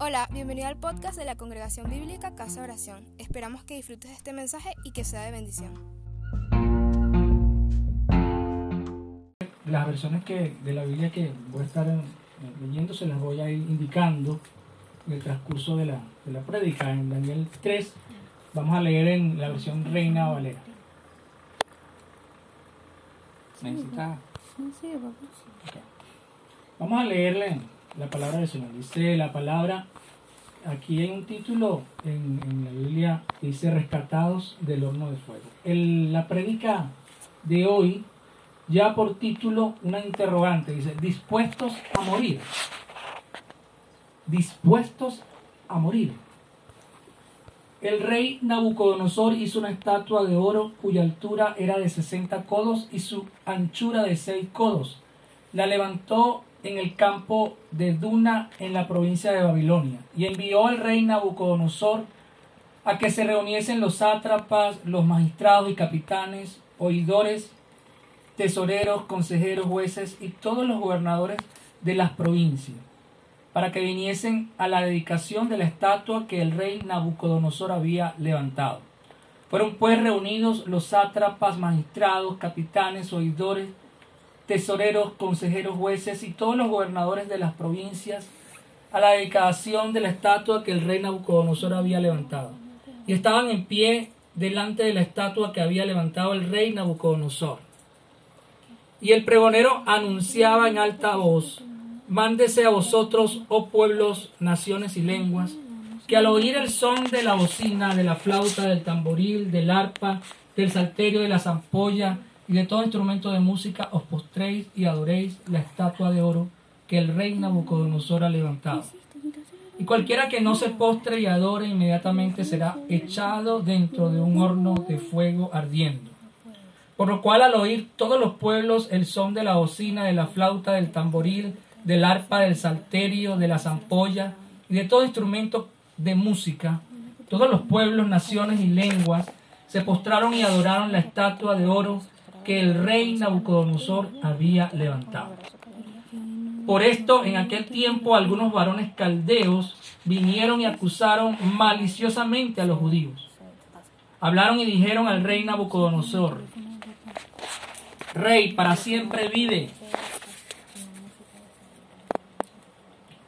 Hola, bienvenido al podcast de la Congregación Bíblica Casa Oración. Esperamos que disfrutes de este mensaje y que sea de bendición. Las versiones que, de la Biblia que voy a estar leyendo se las voy a ir indicando en el transcurso de la, de la prédica. En Daniel 3 vamos a leer en la versión Reina Valera. ¿Necesita? Ok. Vamos a leerle la palabra del Señor. Dice la palabra, aquí hay un título en, la Biblia dice Rescatados del horno de fuego. El- la prédica de hoy ya por título una interrogante, dice, dispuestos a morir. Dispuestos a morir. El rey Nabucodonosor hizo una estatua de oro cuya altura era de 60 codos y su anchura de 6 codos. La levantó en el campo de Duna en la provincia de Babilonia y envió al rey Nabucodonosor a que se reuniesen los sátrapas, los magistrados y capitanes, oidores, tesoreros, consejeros, jueces y todos los gobernadores de las provincias, para que viniesen a la dedicación de la estatua que el rey Nabucodonosor había levantado. Fueron pues reunidos los sátrapas, magistrados, capitanes, oidores, tesoreros, consejeros, jueces y todos los gobernadores de las provincias a la dedicación de la estatua que el rey Nabucodonosor había levantado. Y estaban en pie delante de la estatua que había levantado el rey Nabucodonosor. Y el pregonero anunciaba en alta voz, mándese a vosotros, oh pueblos, naciones y lenguas, que al oír el son de la bocina, de la flauta, del tamboril, del arpa, del salterio, de la zampolla y de todo instrumento de música, os postréis y adoréis la estatua de oro que el rey Nabucodonosor ha levantado. Y cualquiera que no se postre y adore inmediatamente será echado dentro de un horno de fuego ardiendo. Por lo cual al oír todos los pueblos el son de la bocina, de la flauta, del tamboril, del arpa, del salterio, de la zampolla y de todo instrumento de música, todos los pueblos, naciones y lenguas se postraron y adoraron la estatua de oro que el rey Nabucodonosor había levantado. Por esto, en aquel tiempo, algunos varones caldeos vinieron y acusaron maliciosamente a los judíos. Hablaron y dijeron al rey Nabucodonosor, Rey, para siempre vive.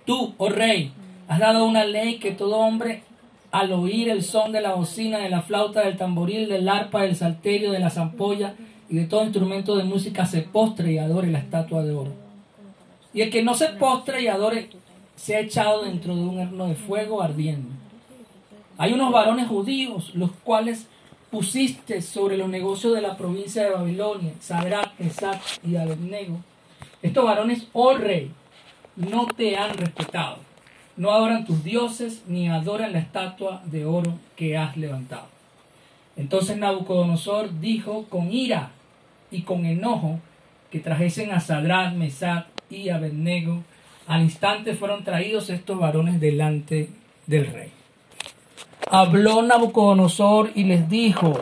Tú, oh rey, has dado una ley que todo hombre, al oír el son de la bocina, de la flauta, del tamboril, del arpa, del salterio, de la zampolla y de todo instrumento de música, se postre y adore la estatua de oro. Y el que no se postre y adore, se ha echado dentro de un horno de fuego ardiendo. Hay unos varones judíos, los cuales pusiste sobre los negocios de la provincia de Babilonia, Sadrach, Mesach y Abednego. Estos varones, oh rey, no te han respetado. No adoran tus dioses ni adoran la estatua de oro que has levantado. Entonces Nabucodonosor dijo con ira y con enojo que trajesen a Sadrach, Mesach y Abednego. Al instante fueron traídos estos varones delante del rey. Habló Nabucodonosor y les dijo,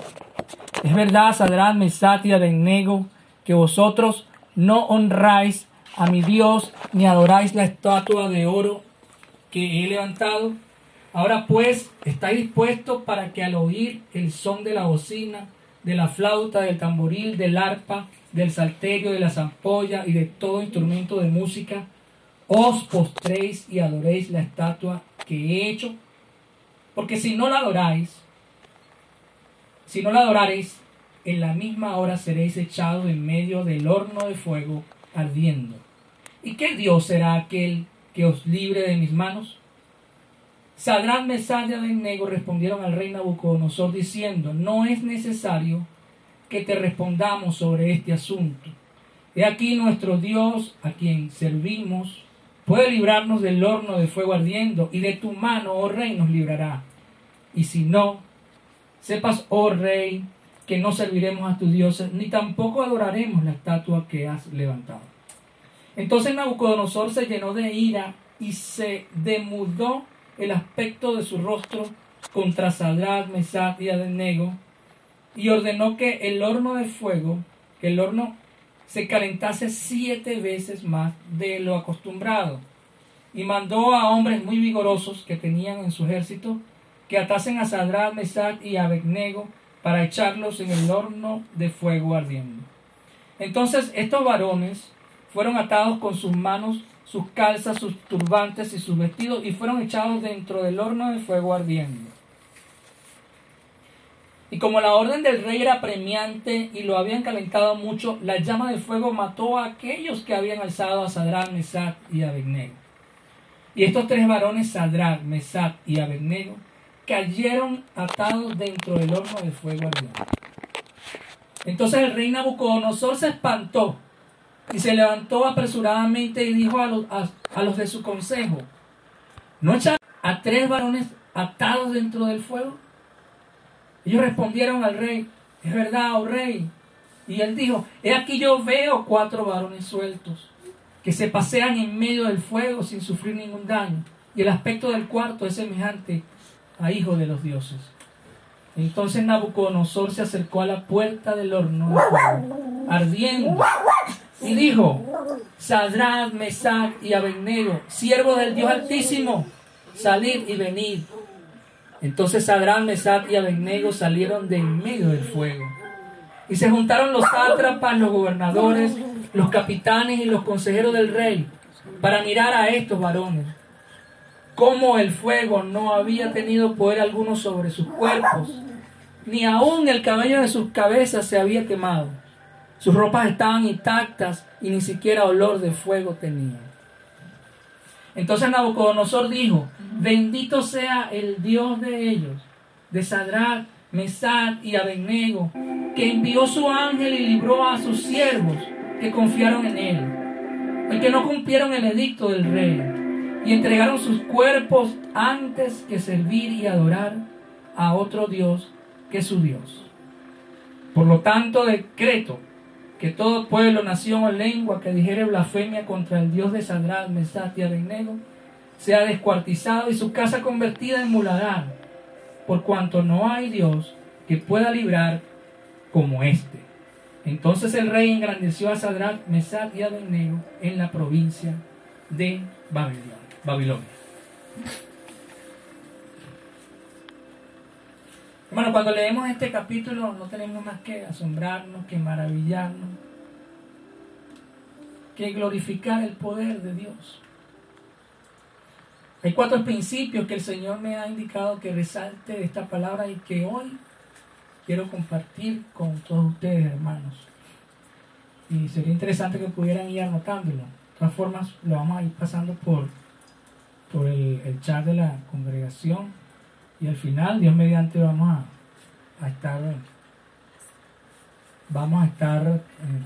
es verdad, Sadrach, Mesach y Abednego, que vosotros no honráis a mi Dios ni adoráis la estatua de oro que he levantado. Ahora pues, estáis dispuestos para que al oír el son de la bocina, de la flauta, del tamboril, del arpa, del salterio, de la zampolla y de todo instrumento de música, os postréis y adoréis la estatua que he hecho. Porque si no la adoráis, si no la adoraréis, en la misma hora seréis echados en medio del horno de fuego ardiendo. ¿Y qué Dios será aquel que os libre de mis manos? Sadrán, Mesach y Abednego respondieron al rey Nabucodonosor diciendo, no es necesario que te respondamos sobre este asunto. He aquí nuestro Dios, a quien servimos, puede librarnos del horno de fuego ardiendo, y de tu mano, oh rey, nos librará. Y si no, sepas, oh rey, que no serviremos a tus dioses, ni tampoco adoraremos la estatua que has levantado. Entonces Nabucodonosor se llenó de ira y se demudó el aspecto de su rostro contra Sadrach, Mesach y Abednego, y ordenó que el horno de fuego, que el horno se calentase siete veces más de lo acostumbrado. y mandó a hombres muy vigorosos que tenían en su ejército que atasen a Sadrach, Mesach y Abednego para echarlos en el horno de fuego ardiendo. Entonces estos varones fueron atados con sus manos, sus calzas, sus turbantes y sus vestidos y fueron echados dentro del horno de fuego ardiendo. Y como la orden del rey era premiante y lo habían calentado mucho, la llama del fuego mató a aquellos que habían alzado a Sadrach, Mesach y Abednego. Y estos tres varones, Sadrach, Mesach y Abednego, cayeron atados dentro del horno de fuego ardiente. Entonces el rey Nabucodonosor se espantó y se levantó apresuradamente y dijo a los, a, los de su consejo, ¿no echar a tres varones atados dentro del fuego? Ellos respondieron al rey, es verdad, oh rey. Y él dijo, he aquí yo veo cuatro varones sueltos que se pasean en medio del fuego sin sufrir ningún daño. Y el aspecto del cuarto es semejante a hijo de los dioses. Entonces Nabucodonosor se acercó a la puerta del horno ardiendo, y dijo, Sadrach, Mesach y Abednego, siervos del Dios Altísimo, salid y venid. Entonces Sadrach, Mesach y Abednego salieron de en medio del fuego. Y se juntaron los sátrapas, los gobernadores, los capitanes y los consejeros del rey para mirar a estos varones. Como el fuego no había tenido poder alguno sobre sus cuerpos, ni aun el cabello de sus cabezas se había quemado. Sus ropas estaban intactas y ni siquiera olor de fuego tenían. Entonces Nabucodonosor dijo, bendito sea el Dios de ellos, de Sadrach, Mesach y Abednego, que envió su ángel y libró a sus siervos que confiaron en él, y que no cumplieron el edicto del rey, y entregaron sus cuerpos antes que servir y adorar a otro Dios que su Dios. Por lo tanto, decreto que todo pueblo, nación o lengua que dijere blasfemia contra el Dios de Sadrach, Mesach y Abednego sea descuartizado y su casa convertida en muladar, por cuanto no hay Dios que pueda librar como este. Entonces el rey engrandeció a Sadrach, Mesach y Abednego en la provincia de Babilonia. Bueno, cuando leemos este capítulo no tenemos más que asombrarnos, que maravillarnos, que glorificar el poder de Dios. Hay cuatro principios que el Señor me ha indicado que resalte de esta palabra y que hoy quiero compartir con todos ustedes, hermanos. Y sería interesante que pudieran ir anotándolo. De todas formas, lo vamos a ir pasando por, por el, el chat de la congregación y al final, Dios mediante, vamos a, estar vamos a estar eh,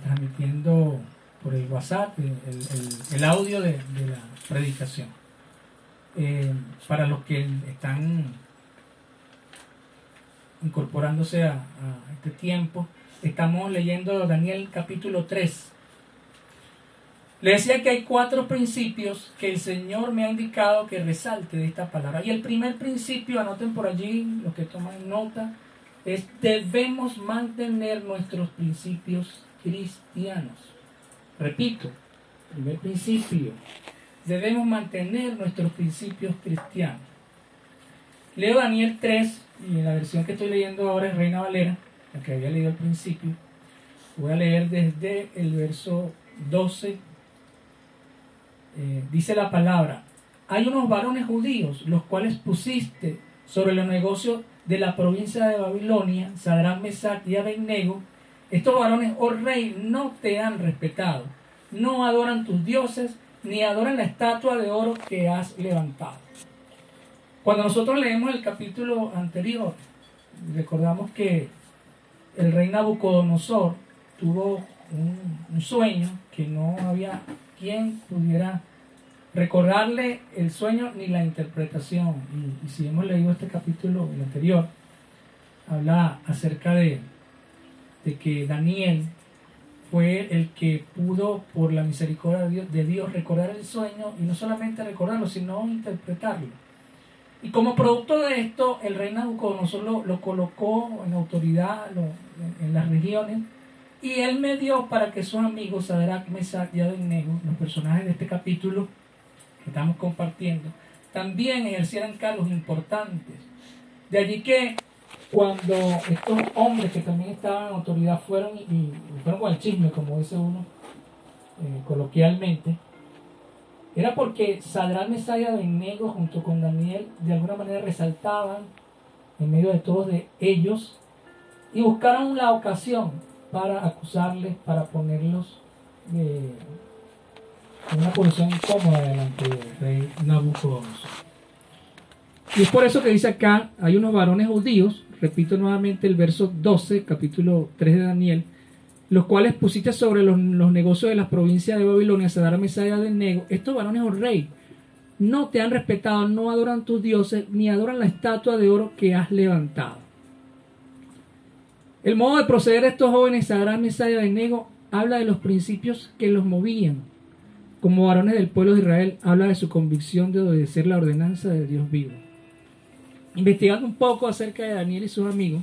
transmitiendo por el WhatsApp el, audio de, la predicación. Eh, para los que están incorporándose a, a, este tiempo, estamos leyendo Daniel capítulo 3, le decía que hay cuatro principios que el Señor me ha indicado que resalte de esta palabra. Y el primer principio, anoten por allí, los que toman nota, es debemos mantener nuestros principios cristianos. Repito, primer principio, debemos mantener nuestros principios cristianos. Leo Daniel 3, y en la versión que estoy leyendo ahora es Reina Valera, la que había leído al principio. Voy a leer desde el verso 12 eh, dice la palabra, hay unos varones judíos, los cuales pusiste sobre los negocios de la provincia de Babilonia, Sadrán, Mesach y Abednego, estos varones, oh rey, no te han respetado, no adoran tus dioses, ni adoran la estatua de oro que has levantado. Cuando nosotros leemos el capítulo anterior, recordamos que el rey Nabucodonosor tuvo un sueño que no había quien pudiera recordarle el sueño ni la interpretación. Y, si hemos leído este capítulo, el anterior, habla acerca de, de que Daniel fue el que pudo, por la misericordia de Dios, recordar el sueño y no solamente recordarlo, sino interpretarlo. Y como producto de esto, el rey Nabucodonosor lo, lo colocó en autoridad en las regiones y él me dio para que sus amigos, Sadrach, Mesach y Abednego, los personajes de este capítulo, que estamos compartiendo, también ejercieran cargos importantes. De allí que cuando estos hombres que también estaban en autoridad fueron y, fueron con el chisme, como dice uno eh, coloquialmente, era porque Sadrán Mesaya de Nego junto con Daniel de alguna manera resaltaban en medio de todos de ellos y buscaron la ocasión para acusarles, para ponerlos en una posición incómoda delante del rey Nabucodonosor. Y es por eso que dice acá, hay unos varones judíos repito nuevamente el verso 12, capítulo 3 de Daniel, los cuales pusiste sobre los, negocios de las provincias de Babilonia, Sadara Mesaya de Nego, estos varones, oh rey, no te han respetado, no adoran tus dioses, ni adoran la estatua de oro que has levantado. El modo de proceder de estos jóvenes, Sadara Mesaya de Nego, habla de los principios que los movían. Como varones del pueblo de Israel, habla de su convicción de obedecer la ordenanza de Dios vivo investigando un poco acerca de Daniel y sus amigos,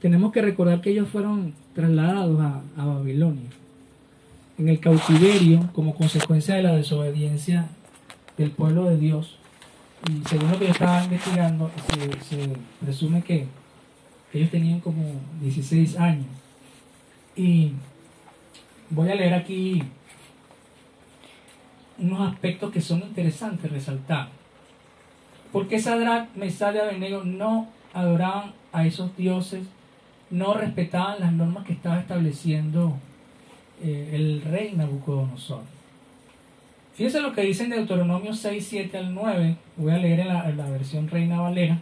tenemos que recordar que ellos fueron trasladados a, Babilonia en el cautiverio como consecuencia de la desobediencia del pueblo de Dios. Y según lo que yo estaba investigando, se, presume que ellos tenían como 16 años. Y voy a leer aquí unos aspectos que son interesantes resaltar. Porque Sadrach, Mesach y Abednego no adoraban a esos dioses, no respetaban las normas que estaba estableciendo eh, el rey Nabucodonosor. Fíjense lo que dice en Deuteronomio 6, 7 al 9. Voy a leer en la, en la versión Reina Valera.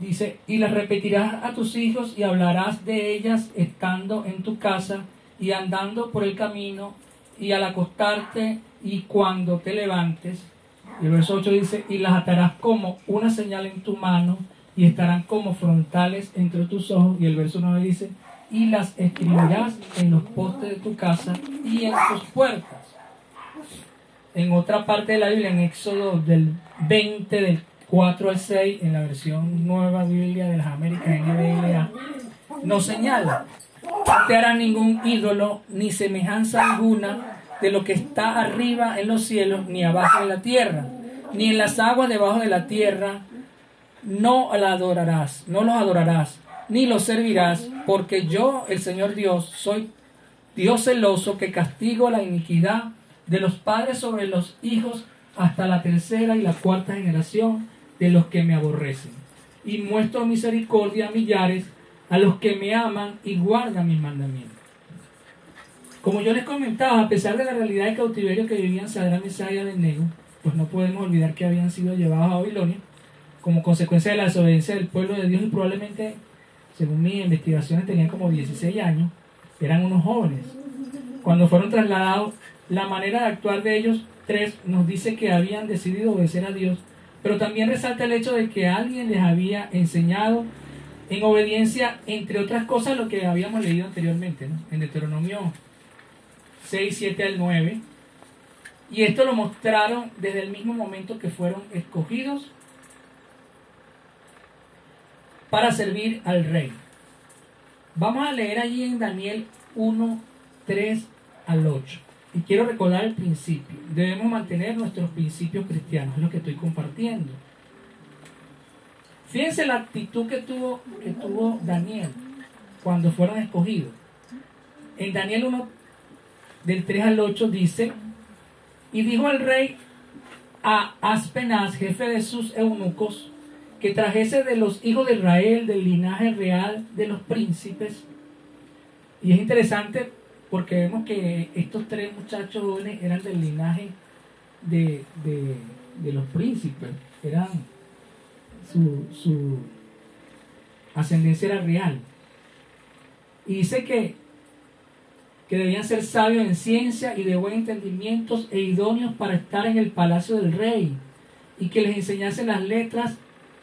Dice, y las repetirás a tus hijos y hablarás de ellas estando en tu casa y andando por el camino y al acostarte y cuando te levantes y el verso 8 dice, y las atarás como una señal en tu mano y estarán como frontales entre tus ojos. Y el verso 9 dice, y las escribirás en los postes de tu casa y en tus puertas. En otra parte de la Biblia, en Éxodo del 20, del 4 al 6, en la versión nueva Biblia de las Américas NBLA, nos señala, no te hará ningún ídolo ni semejanza alguna de lo que está arriba en los cielos, ni abajo en la tierra, ni en las aguas debajo de la tierra, no la adorarás, no los adorarás, ni los servirás, porque yo, el Señor Dios, soy Dios celoso que castigo la iniquidad de los padres sobre los hijos hasta la tercera y la cuarta generación de los que me aborrecen. Y muestro misericordia a millares, a los que me aman y guardan mis mandamientos. Como yo les comentaba, a pesar de la realidad de cautiverio que vivían Sadrán, Mesaya y Abednego, pues no podemos olvidar que habían sido llevados a Babilonia como consecuencia de la desobediencia del pueblo de Dios y probablemente, según mis investigaciones, tenían como 16 años, eran unos jóvenes. Cuando fueron trasladados, la manera de actuar de ellos tres nos dice que habían decidido obedecer a Dios, pero también resalta el hecho de que alguien les había enseñado en obediencia, entre otras cosas, lo que habíamos leído anteriormente, en Deuteronomio 6, 7 al 9. Y esto lo mostraron desde el mismo momento que fueron escogidos para servir al rey. Vamos a leer allí en Daniel 1, 3 al 8. Y quiero recordar el principio. Debemos mantener nuestros principios cristianos, es lo que estoy compartiendo. Fíjense la actitud que tuvo, que tuvo Daniel cuando fueron escogidos. En Daniel 1, del 3 al 8 dice, y dijo el rey a Aspenaz, jefe de sus eunucos, que trajese de los hijos de Israel, del linaje real de los príncipes. Y es interesante porque vemos que estos tres muchachos eran del linaje de, los príncipes, eran su, su ascendencia era real. Y dice que que debían ser sabios en ciencia y de buen entendimiento e idóneos para estar en el palacio del rey, y que les enseñasen las letras,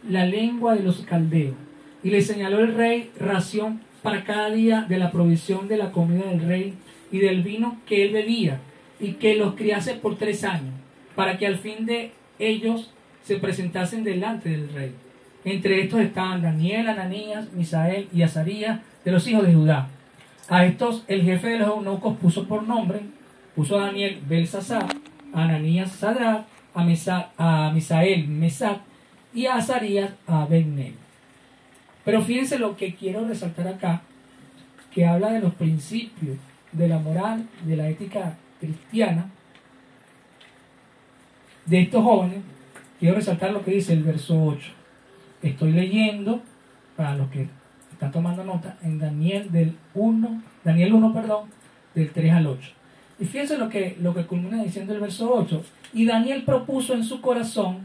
la lengua de los caldeos. Y le señaló el rey ración para cada día de la provisión de la comida del rey y del vino que él bebía, y que los criase por tres años, para que al fin de ellos se presentasen delante del rey. Entre estos estaban Daniel, Ananías, Misael y Azarías, de los hijos de Judá a estos el jefe de los eunucos puso por nombre, puso a Daniel Belsasar, Ananías Sadrach, a, Misael Mesac y a Azarías Abednego. Pero fíjense lo que quiero resaltar acá, que habla de los principios de la moral, de la ética cristiana de estos jóvenes. Quiero resaltar lo que dice el verso 8. Estoy leyendo, para los que están tomando nota, en Daniel del 1, Daniel 1, perdón, del 3 al 8. Y fíjense lo que, lo que culmina diciendo el verso 8. Y Daniel propuso en su corazón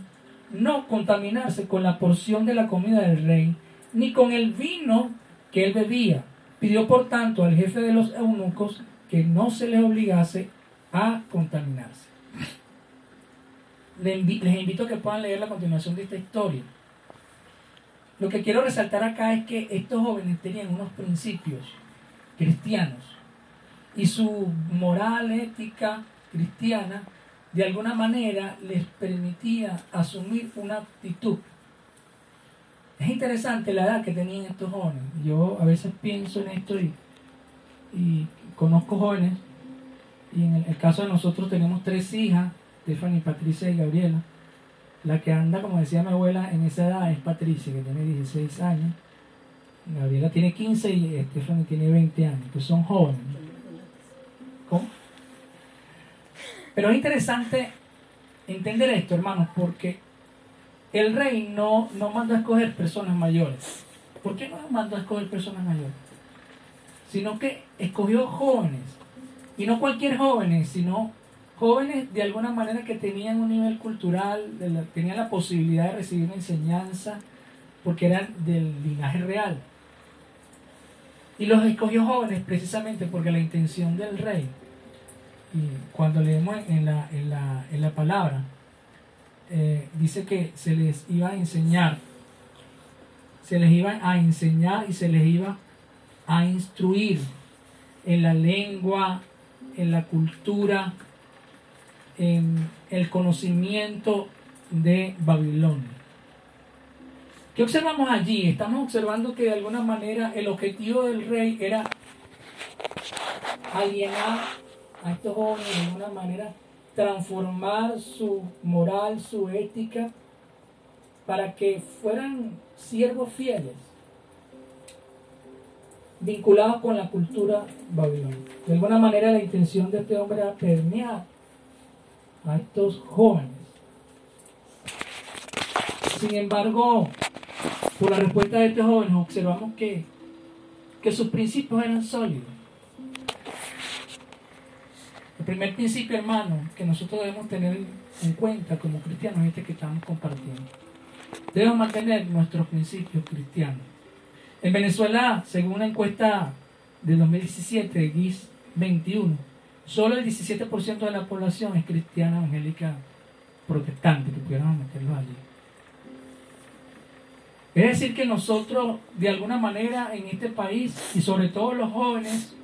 no contaminarse con la porción de la comida del rey, ni con el vino que él bebía. Pidió por tanto al jefe de los eunucos que no se les obligase a contaminarse. Les invito a que puedan leer la continuación de esta historia. Lo que quiero resaltar acá es que estos jóvenes tenían unos principios cristianos y su moral ética cristiana de alguna manera les permitía asumir una actitud. Es interesante la edad que tenían estos jóvenes. Yo a veces pienso en esto y, y conozco jóvenes, y en el, caso de nosotros tenemos tres hijas, Stephanie, Patricia y Gabriela. La que anda, como decía mi abuela, en esa edad es Patricia, que tiene 16 años. Gabriela tiene 15 y Stephanie tiene 20 años, que son jóvenes. ¿Cómo? Pero es interesante entender esto, hermanos, porque el rey no, no mandó a escoger personas mayores. ¿Por qué no mandó a escoger personas mayores? Sino que escogió jóvenes. Y no cualquier jóvenes, sino jóvenes de alguna manera que tenían un nivel cultural, tenían la posibilidad de recibir una enseñanza, porque eran del linaje real. Y los escogió jóvenes precisamente porque la intención del rey cuando leemos en la, en la, en la palabra, eh, dice que se les iba a enseñar, se les iba a enseñar y se les iba a instruir en la lengua, en la cultura, en el conocimiento de Babilonia. ¿Qué observamos allí? Estamos observando que de alguna manera el objetivo del rey era alienar a estos jóvenes de alguna manera transformar su moral, su ética, para que fueran siervos fieles, vinculados con la cultura babilónica. De alguna manera la intención de este hombre era permear a estos jóvenes. Sin embargo, por la respuesta de estos jóvenes observamos que, que sus principios eran sólidos el primer principio, hermano, que nosotros debemos tener en cuenta como cristianos es este que estamos compartiendo. Debemos mantener nuestros principios cristianos. En Venezuela, según una encuesta de 2017 de GIS 21, solo el 17% de la población es cristiana evangélica protestante, que pudiéramos meterlo allí. Es decir, que nosotros, de alguna manera, en este país, y sobre todo los jóvenes,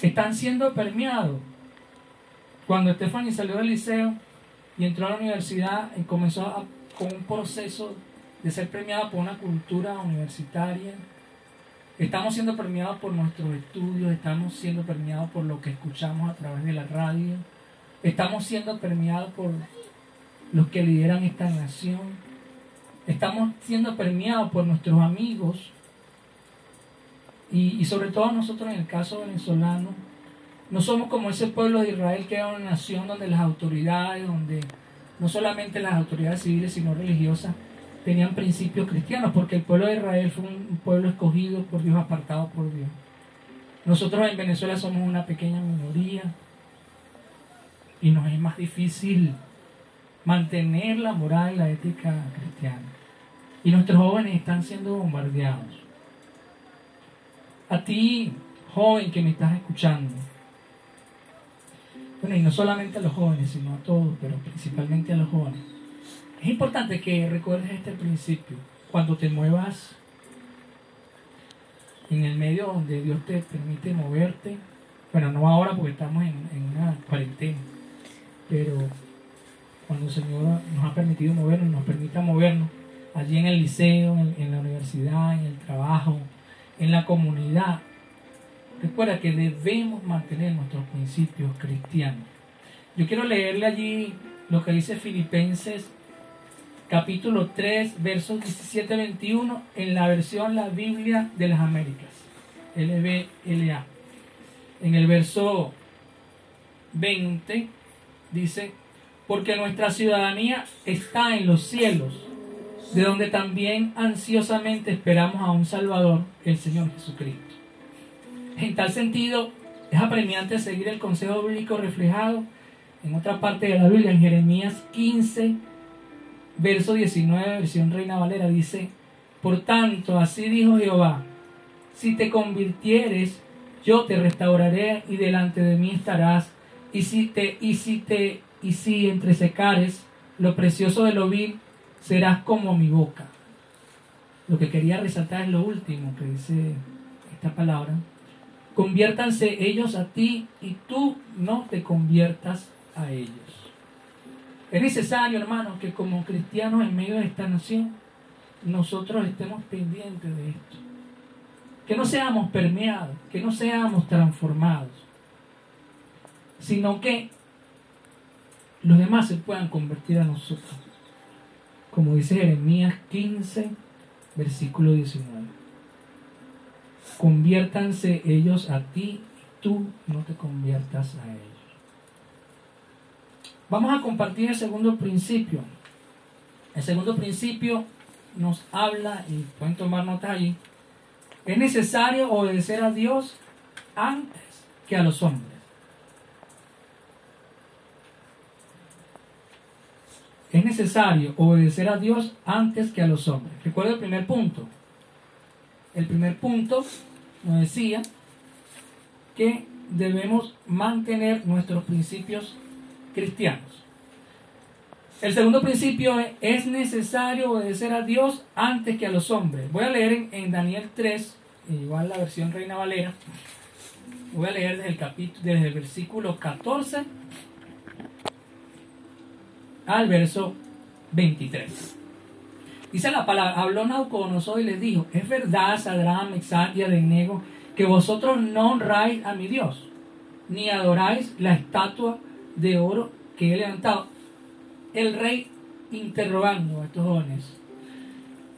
están siendo permeados cuando Stephanie salió del liceo y entró a la universidad y comenzó con un proceso de ser premiada por una cultura universitaria, estamos siendo premiados por nuestros estudios, estamos siendo premiados por lo que escuchamos a través de la radio, estamos siendo premiados por los que lideran esta nación, estamos siendo premiados por nuestros amigos y sobre todo nosotros en el caso venezolano, no somos como ese pueblo de Israel que era una nación donde las autoridades, donde no solamente las autoridades civiles, sino religiosas, tenían principios cristianos, porque el pueblo de Israel fue un pueblo escogido por Dios, apartado por Dios. Nosotros en Venezuela somos una pequeña minoría y nos es más difícil mantener la moral y la ética cristiana. Y nuestros jóvenes están siendo bombardeados. A ti, joven que me estás escuchando, bueno, y no solamente a los jóvenes, sino a todos, pero principalmente a los jóvenes. Es importante que recuerdes este principio. Cuando te muevas en el medio donde Dios te permite moverte, bueno, no ahora porque estamos en, una cuarentena, pero cuando el Señor nos ha permitido movernos, nos permita movernos allí en el liceo, en la universidad, en el trabajo, en la comunidad, Recuerda que debemos mantener nuestros principios cristianos. Yo quiero leerle allí lo que dice Filipenses capítulo 3, versos 17-21 en la versión La Biblia de las Américas, LBLA. En el verso 20 dice, porque nuestra ciudadanía está en los cielos, de donde también ansiosamente esperamos a un Salvador, el Señor Jesucristo. En tal sentido, es apremiante seguir el consejo bíblico reflejado en otra parte de la Biblia, en Jeremías 15, verso 19, versión Reina Valera, dice, Por tanto, así dijo Jehová, si te convirtieres, yo te restauraré y delante de mí estarás, y si te, y si te y si entresecares lo precioso de lo vil, serás como mi boca. Lo que quería resaltar es lo último que dice esta palabra. Conviértanse ellos a ti y tú no te conviertas a ellos. Es necesario, hermanos, que como cristianos en medio de esta nación, nosotros estemos pendientes de esto. Que no seamos permeados, que no seamos transformados, sino que los demás se puedan convertir a nosotros. Como dice Jeremías 15, versículo 19. Conviértanse ellos a ti tú no te conviertas a ellos. Vamos a compartir el segundo principio. El segundo principio nos habla, y pueden tomar nota allí, es necesario obedecer a Dios antes que a los hombres. es necesario obedecer a Dios antes que a los hombres. Recuerda el primer punto. El primer punto nos decía que debemos mantener nuestros principios cristianos. El segundo principio es, es necesario obedecer a Dios antes que a los hombres. Voy a leer en, Daniel 3, igual la versión Reina Valera. Voy a leer desde el, capítulo, desde el versículo 14 al verso 23. Dice la palabra, habló Nauconosor y les dijo, es verdad, Sadrán, Mexat y Abednego, que vosotros no honráis a mi Dios, ni adoráis la estatua de oro que he levantado. El rey interrogando a estos jóvenes.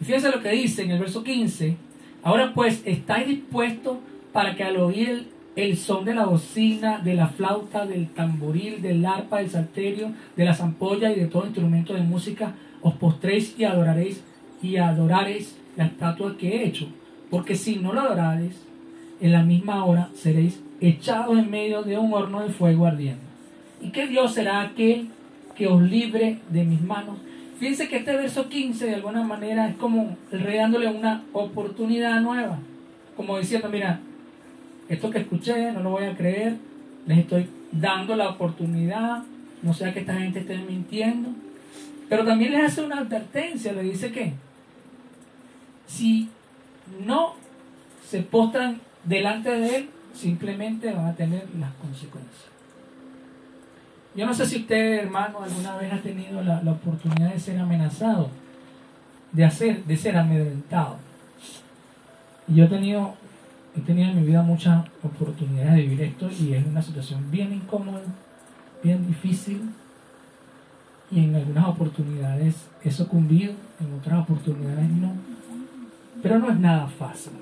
Y fíjense lo que dice en el verso 15. Ahora pues, ¿estáis dispuestos para que al oír el son de la bocina, de la flauta, del tamboril, del arpa, del salterio, de la zampolla y de todo instrumento de música, os postréis y adoraréis y adoraréis la estatua que he hecho. Porque si no la adoraréis, en la misma hora seréis echados en medio de un horno de fuego ardiendo. ¿Y qué Dios será aquel que os libre de mis manos? Fíjense que este verso 15 de alguna manera es como el dándole una oportunidad nueva. Como diciendo, mira, esto que escuché no lo voy a creer, les estoy dando la oportunidad, no sea que esta gente esté mintiendo. Pero también les hace una advertencia, le dice que si no se postran delante de él, simplemente van a tener las consecuencias. Yo no sé si usted, hermano, alguna vez ha tenido la, la oportunidad de ser amenazado, de hacer, de ser amedrentado. Y yo he tenido he tenido en mi vida muchas oportunidades de vivir esto y es una situación bien incómoda, bien difícil y en algunas oportunidades he sucumbido, en otras oportunidades no. Pero no es nada fácil.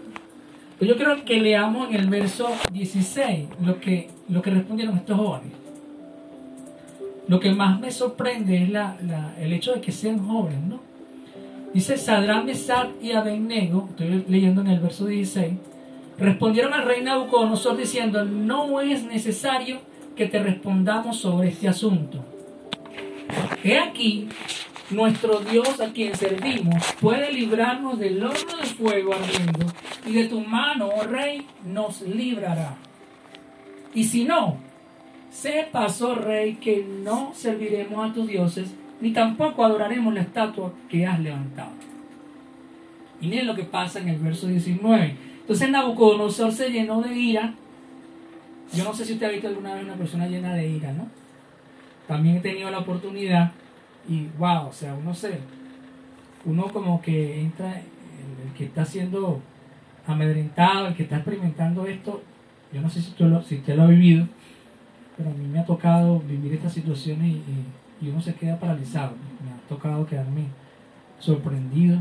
Pero yo creo que leamos en el verso 16 lo que, lo que respondieron estos jóvenes. Lo que más me sorprende es la, el hecho de que sean jóvenes, ¿no? Dice Sadrán, Mesad y Abednego, estoy leyendo en el verso 16, Respondieron al rey Nabucodonosor diciendo, no es necesario que te respondamos sobre este asunto. He aquí, nuestro Dios a quien servimos puede librarnos del horno de fuego ardiendo y de tu mano, oh rey, nos librará. Y si no, sepas, oh rey, que no serviremos a tus dioses, ni tampoco adoraremos la estatua que has levantado. Y miren lo que pasa en el verso 19. Entonces Nabucodonosor se llenó de ira. Yo no sé si usted ha visto alguna vez una persona llena de ira, ¿no? También he tenido la oportunidad y wow, o sea, uno se, uno como que entra, el, que está siendo amedrentado, el que está experimentando esto, yo no sé si usted lo, si usted lo ha vivido, pero a mí me ha tocado vivir estas situaciones y, y uno se queda paralizado. Me ha tocado quedarme sorprendido.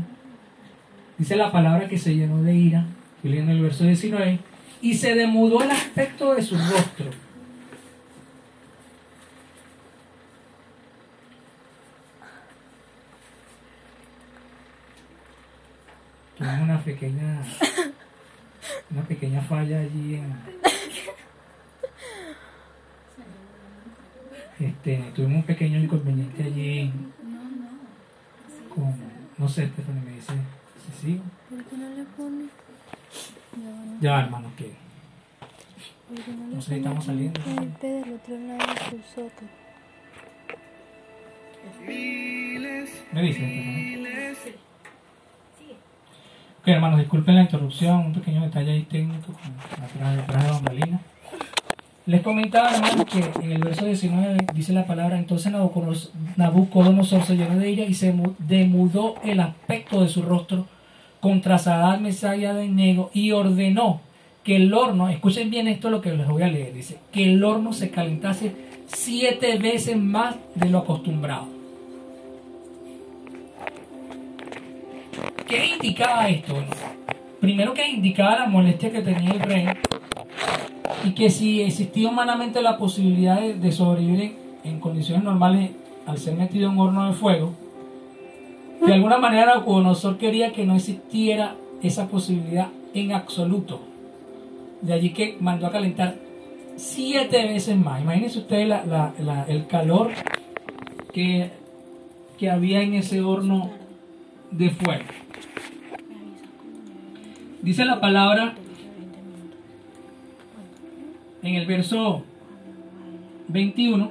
Dice la palabra que se llenó de ira, estoy leyendo el verso 19, y se demudó el aspecto de su rostro. Tuvimos una pequeña, una pequeña falla allí en, este, tuvimos un pequeño inconveniente allí en- con, no sé, Stephanie me dice, si sigo. ¿Por qué no le pone? Ya, hermano, que ¿por qué no le No sé, estamos saliendo. del otro lado del me dice Stephanie. Hermanos, disculpen la interrupción, un pequeño detalle ahí técnico con atrás detrás de bambalina. Les comentaba, hermanos, que en el verso 19 dice la palabra, entonces Nabucodonosor, se llenó de ira y se mu- demudó el aspecto de su rostro contra Sadar, Mesaya y Abednego y ordenó que el horno, escuchen bien esto lo que les voy a leer, dice, que el horno se calentase siete veces más de lo acostumbrado. ¿Qué indicaba esto? Primero que indicaba la molestia que tenía el rey y que si existía humanamente la posibilidad de, sobrevivir en, condiciones normales al ser metido en un horno de fuego, de alguna manera Nabucodonosor quería que no existiera esa posibilidad en absoluto. De allí que mandó a calentar siete veces más. Imagínense ustedes el calor que, que había en ese horno de fuego. Dice la palabra en el verso 21,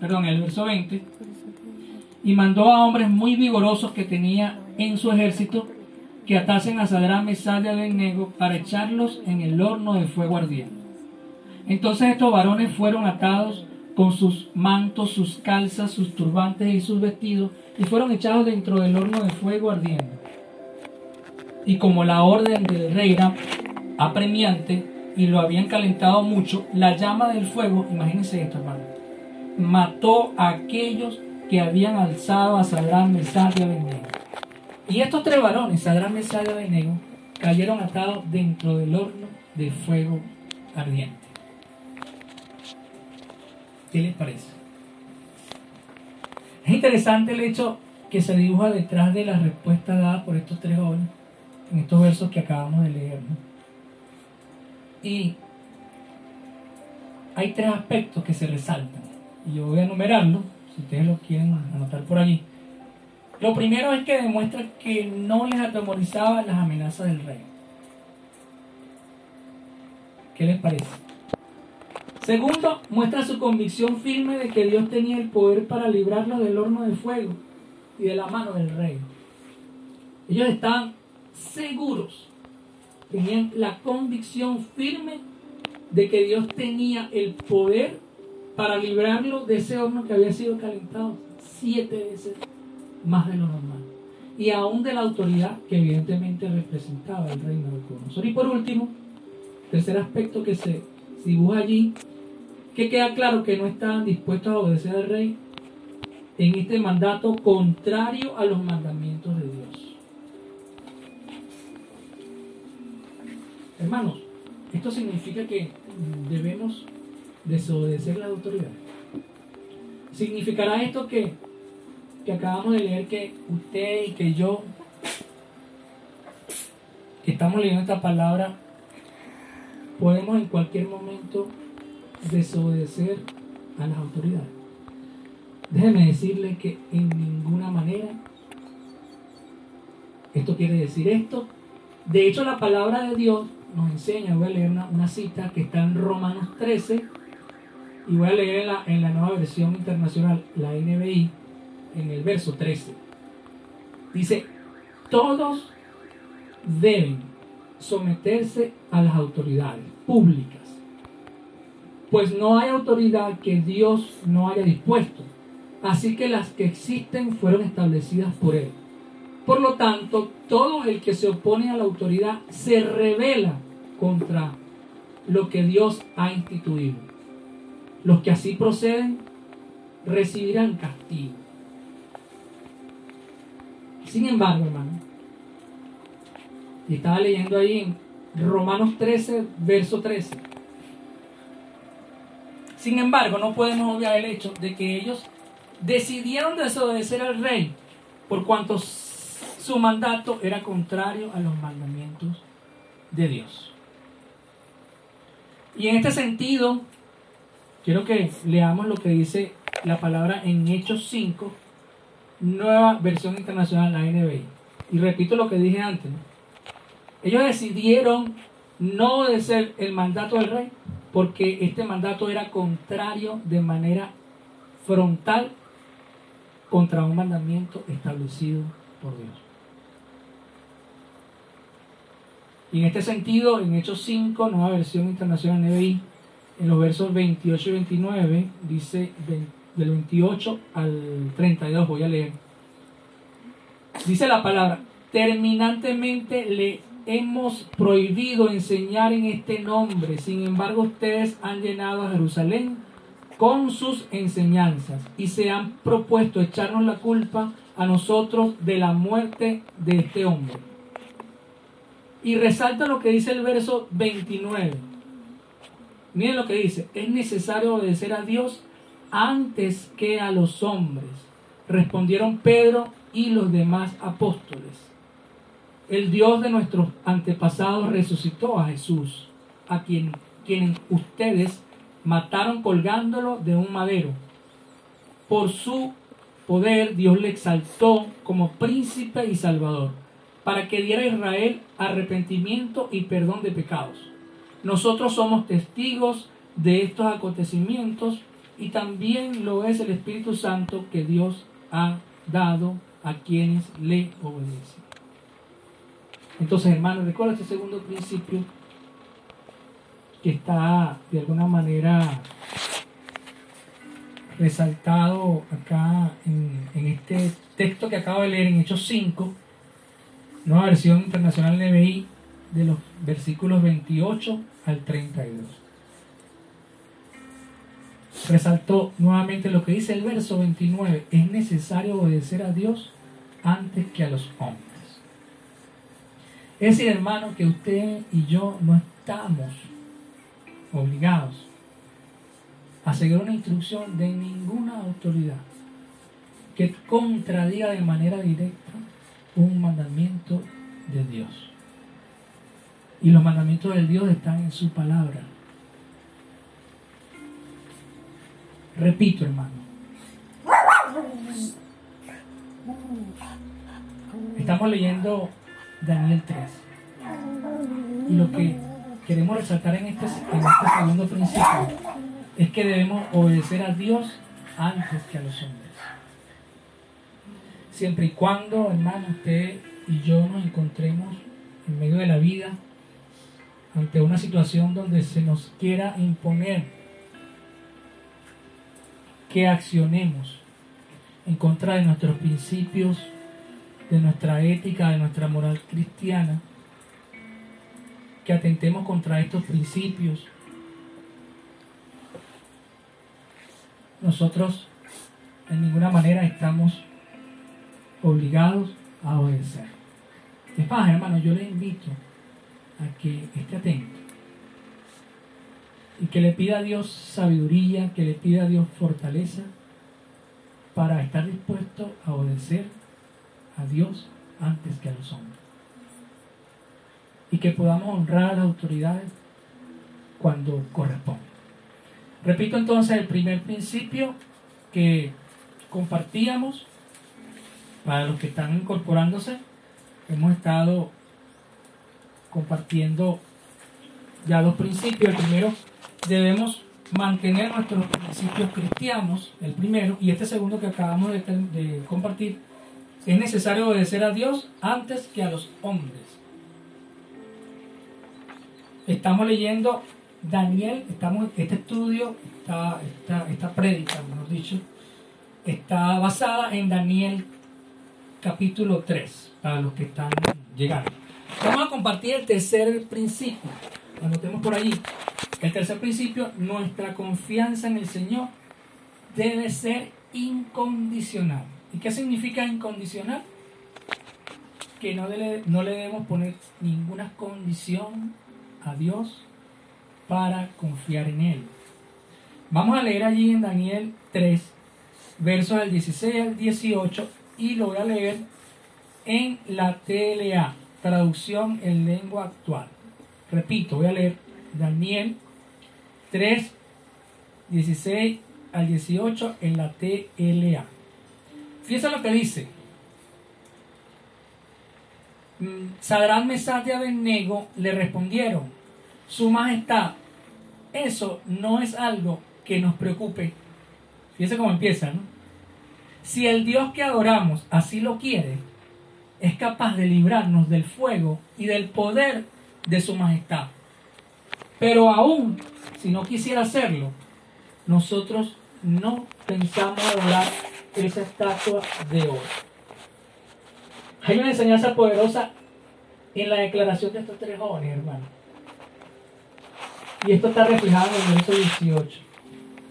perdón, en el verso 20, y mandó a hombres muy vigorosos que tenía en su ejército que atasen a Sadrán, Mesad y Abednego para echarlos en el horno de fuego ardiente. Entonces estos varones fueron atados con sus mantos, sus calzas, sus turbantes y sus vestidos y fueron echados dentro del horno de fuego ardiendo. Y como la orden del rey era apremiante y lo habían calentado mucho, la llama del fuego, imagínense esto hermano, mató a aquellos que habían alzado a Sadrán, Mesad y Abednego. Y estos tres varones, Sadrán, Mesad y Abednego, cayeron atados dentro del horno de fuego ardiente. ¿Qué les parece? Es interesante el hecho que se dibuja detrás de la respuesta dada por estos tres jóvenes en estos versos que acabamos de leer. Y hay tres aspectos que se resaltan. Y yo voy a enumerarlos, si ustedes lo quieren anotar por allí. Lo primero es que demuestra que no les atemorizaba las amenazas del rey. ¿Qué les parece? Segundo, muestra su convicción firme de que Dios tenía el poder para librarlos del horno de fuego y de la mano del rey. Ellos estaban seguros, tenían la convicción firme de que Dios tenía el poder para librarlo de ese horno que había sido calentado siete veces más de lo normal. Y aún de la autoridad que evidentemente representaba el reino de Nabucodonosor. Y por último, tercer aspecto que se dibuja allí, que queda claro que no estaban dispuestos a obedecer al rey en este mandato contrario a los mandamientos de Dios. Hermanos, esto significa que debemos desobedecer las autoridades. ¿Significará esto que, que acabamos de leer que usted y que yo, que estamos leyendo esta palabra, podemos en cualquier momento desobedecer a las autoridades? Déjeme decirle que en ninguna manera esto quiere decir esto. De hecho, la palabra de Dios nos enseña, voy a leer una, una cita que está en Romanos 13 y voy a leer en la, en la nueva versión internacional, la NBI, en el verso 13. Dice, todos deben someterse a las autoridades públicas, pues no hay autoridad que Dios no haya dispuesto, así que las que existen fueron establecidas por Él. Por lo tanto, todo el que se opone a la autoridad se revela contra lo que Dios ha instituido. Los que así proceden recibirán castigo. Sin embargo, hermano, estaba leyendo ahí en Romanos 13, verso 13. Sin embargo, no podemos obviar el hecho de que ellos decidieron desobedecer al rey por cuanto su mandato era contrario a los mandamientos de Dios. Y en este sentido, quiero que leamos lo que dice la palabra en Hechos 5, nueva versión internacional, la NBI. Y repito lo que dije antes. Ellos decidieron no obedecer el mandato del rey porque este mandato era contrario de manera frontal contra un mandamiento establecido por Dios. Y en este sentido, en Hechos 5, nueva versión internacional NBI, en los versos 28 y 29, dice del 28 al 32, voy a leer. Dice la palabra, terminantemente le hemos prohibido enseñar en este nombre, sin embargo ustedes han llenado a Jerusalén con sus enseñanzas y se han propuesto echarnos la culpa a nosotros de la muerte de este hombre. Y resalta lo que dice el verso 29. Miren lo que dice, es necesario obedecer a Dios antes que a los hombres. Respondieron Pedro y los demás apóstoles. El Dios de nuestros antepasados resucitó a Jesús, a quien, quien ustedes mataron colgándolo de un madero. Por su poder Dios le exaltó como príncipe y salvador, para que diera a Israel arrepentimiento y perdón de pecados. Nosotros somos testigos de estos acontecimientos y también lo es el Espíritu Santo que Dios ha dado a quienes le obedecen. Entonces, hermanos, recuerda este segundo principio que está de alguna manera resaltado acá en, este texto que acabo de leer en Hechos 5, nueva versión internacional NBI, de los versículos 28 al 32. Resaltó nuevamente lo que dice el verso 29, es necesario obedecer a Dios antes que a los hombres. Es decir, hermano, que usted y yo no estamos obligados a seguir una instrucción de ninguna autoridad que contradiga de manera directa un mandamiento de Dios. Y los mandamientos de Dios están en su palabra. Repito, hermano. Estamos leyendo Daniel 3. Y lo que queremos resaltar en este, en este segundo principio es que debemos obedecer a Dios antes que a los hombres. Siempre y cuando, hermano, usted y yo nos encontremos en medio de la vida ante una situación donde se nos quiera imponer que accionemos en contra de nuestros principios, de nuestra ética, de nuestra moral cristiana, que atentemos contra estos principios. Nosotros en ninguna manera estamos obligados a obedecer. Es más, hermano, yo le invito a que esté atento y que le pida a Dios sabiduría, que le pida a Dios fortaleza para estar dispuesto a obedecer a Dios antes que a los hombres. Y que podamos honrar a las autoridades cuando corresponde. Repito entonces el primer principio que compartíamos para los que están incorporándose. Hemos estado compartiendo ya dos principios. El primero, debemos mantener nuestros principios cristianos, el primero, y este segundo que acabamos de, compartir, es necesario obedecer a Dios antes que a los hombres. Estamos leyendo Daniel, estamos, este estudio, esta, esta, esta prédica, mejor dicho, está basada en Daniel capítulo 3, para los que están llegando. Vamos a compartir el tercer principio. Anotemos por allí. El tercer principio, nuestra confianza en el Señor debe ser incondicional. ¿Y qué significa incondicional? Que no le, no le debemos poner ninguna condición a Dios para confiar en Él. Vamos a leer allí en Daniel 3, versos del 16 al 18, y lo voy a leer en la TLA, traducción en lengua actual. Repito, voy a leer Daniel 3, 16 al 18 en la TLA. Fíjense lo que dice. Mm, Sadrán, Mesad y Abednego le respondieron, Su Majestad, eso no es algo que nos preocupe. Fíjense cómo empieza, ¿no? Si el Dios que adoramos así lo quiere, es capaz de librarnos del fuego y del poder de su majestad. Pero aún si no quisiera hacerlo, nosotros no pensamos adorar esa estatua de oro. Hay una enseñanza poderosa en la declaración de estos tres jóvenes, hermanos. Y esto está reflejado en el verso 18.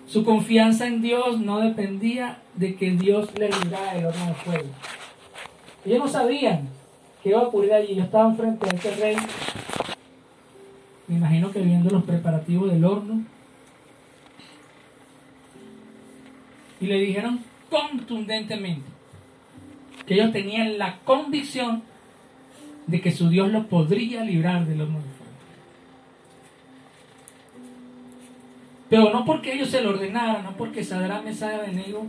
Su confianza en Dios no dependía de que Dios le librara el horno de fuego. Ellos no sabían qué iba a ocurrir allí. Ellos estaban frente a ese rey. Me imagino que viendo los preparativos del horno. Y le dijeron contundentemente que ellos tenían la convicción de que su Dios los podría librar del horno Pero no porque ellos se lo ordenaran, no porque Sadrán, Mesad y Abednego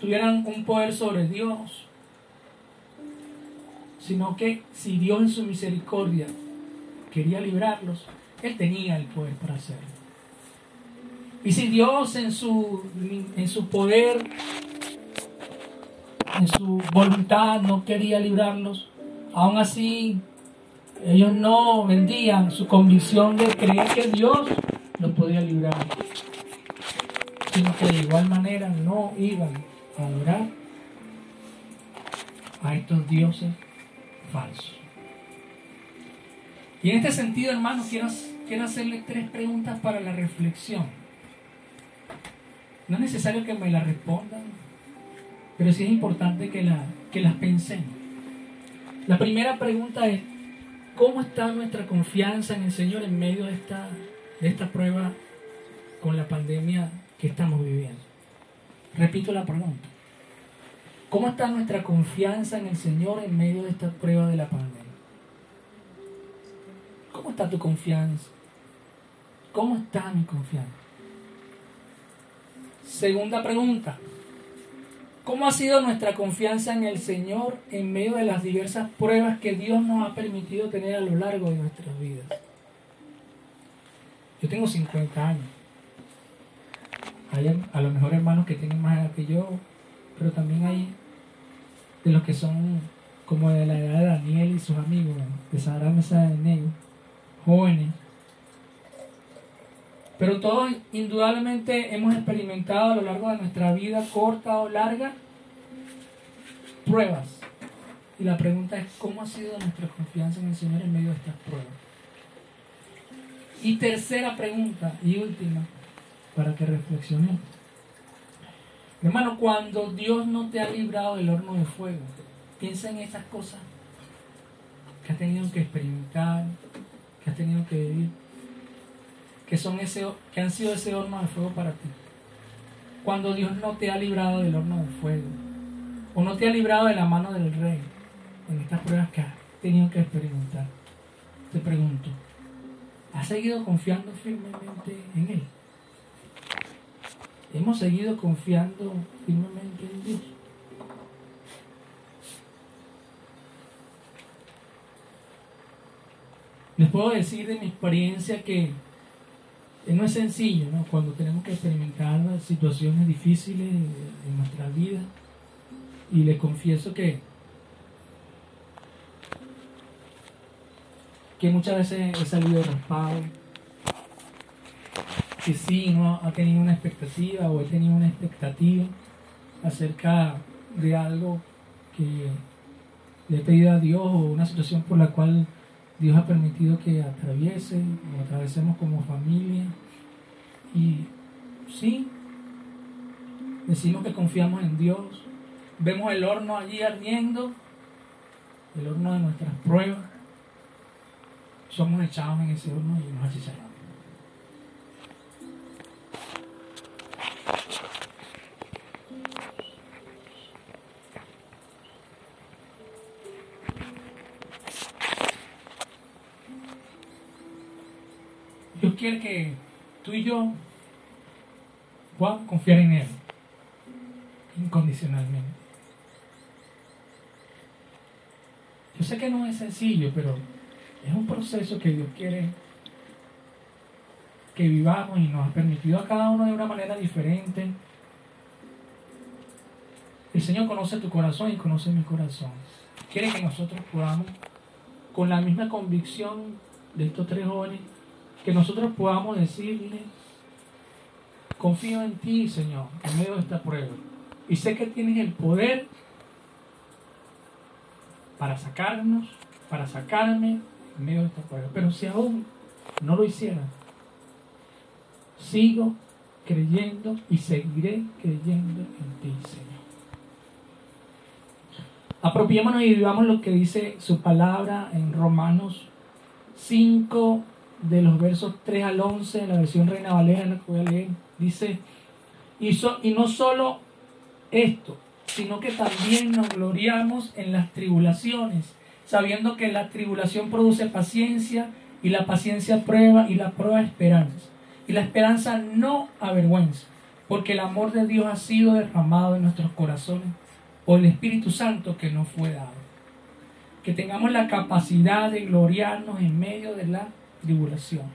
tuvieran un poder sobre Dios, sino que si Dios en su misericordia quería librarlos, Él tenía el poder para hacerlo. Y si Dios en su, en su poder, en su voluntad no quería librarlos, aún así ellos no vendían su convicción de creer que Dios los podía librar, sino que de igual manera no iban a adorar a estos dioses falsos. Y en este sentido, hermanos, quiero, quiero hacerle tres preguntas para la reflexión. No es necesario que me las respondan, pero sí es importante que, la, que las pensemos. La primera pregunta es, ¿cómo está nuestra confianza en el Señor en medio de esta, de esta prueba con la pandemia que estamos viviendo? Repito la pregunta. ¿Cómo está nuestra confianza en el Señor en medio de esta prueba de la pandemia? ¿Cómo está tu confianza? ¿Cómo está mi confianza? Segunda pregunta. ¿Cómo ha sido nuestra confianza en el Señor en medio de las diversas pruebas que Dios nos ha permitido tener a lo largo de nuestras vidas? Yo tengo 50 años. Hay a lo mejor hermanos que tienen más edad que yo, pero también hay de los que son como de la edad de Daniel y sus amigos, de Sahara Mesa de Negro, jóvenes. Pero todos indudablemente hemos experimentado a lo largo de nuestra vida, corta o larga, pruebas. Y la pregunta es, ¿cómo ha sido nuestra confianza en el Señor en medio de estas pruebas? Y tercera pregunta y última, para que reflexionemos. Hermano, cuando Dios no te ha librado del horno de fuego, piensa en esas cosas que has tenido que experimentar, que has tenido que vivir, que, son ese, que han sido ese horno de fuego para ti. Cuando Dios no te ha librado del horno de fuego, o no te ha librado de la mano del rey, en estas pruebas que has tenido que experimentar, te pregunto, ¿has seguido confiando firmemente en Él? hemos seguido confiando firmemente en Dios. Les puedo decir de mi experiencia que no es sencillo, ¿no? Cuando tenemos que experimentar situaciones difíciles en nuestra vida. Y les confieso que que muchas veces he salido raspado, que sí, no ha tenido una expectativa o he tenido una expectativa acerca de algo que le he pedido a Dios o una situación por la cual Dios ha permitido que atraviese o atravesemos como familia Y sí, decimos que confiamos en Dios. Vemos el horno allí ardiendo, el horno de nuestras pruebas. Somos echados en ese horno y nos achicharramos. Dios quiere que tú y yo podamos confiar en Él incondicionalmente. Yo sé que no es sencillo, pero es un proceso que Dios quiere que vivamos y nos ha permitido a cada uno de una manera diferente. El Señor conoce tu corazón y conoce mi corazón. Quiere que nosotros podamos, con la misma convicción de estos tres jóvenes, que nosotros podamos decirle, confío en ti, Señor, en medio de esta prueba. Y sé que tienes el poder para sacarnos, para sacarme Pero si aún no lo hiciera, sigo creyendo y seguiré creyendo en ti, Señor. Apropiémonos y vivamos lo que dice su palabra en Romanos 5, de los versos 3 al 11, en la versión Reina Valera, que voy a leer. Dice, y, so- y no solo esto, sino que también nos gloriamos en las tribulaciones, sabiendo que la tribulación produce paciencia, y la paciencia prueba, y la prueba esperanza. Y la esperanza no avergüenza, porque el amor de Dios ha sido derramado en nuestros corazones por el Espíritu Santo que nos fue dado. Que tengamos la capacidad de gloriarnos en medio de la tribulación.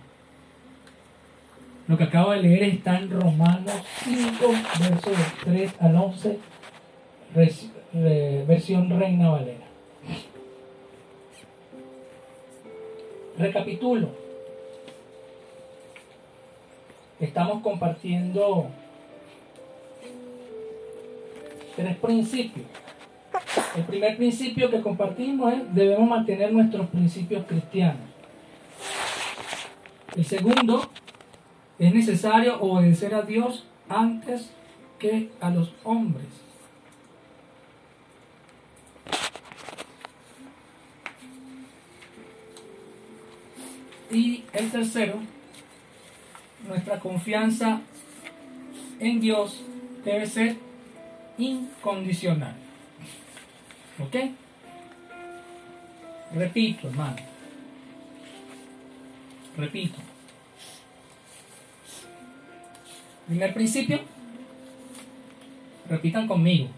Lo que acabo de leer está en Romanos 5, versos del 3 al 11, res- re- versión Reina Valera. Recapitulo. Estamos compartiendo tres principios. El primer principio que compartimos es debemos mantener nuestros principios cristianos. El segundo, es necesario obedecer a Dios antes que a los hombres. Y el tercero, nuestra confianza en Dios debe ser incondicional. ¿Ok? Repito, hermano. Repito. Primer principio. Repitan conmigo.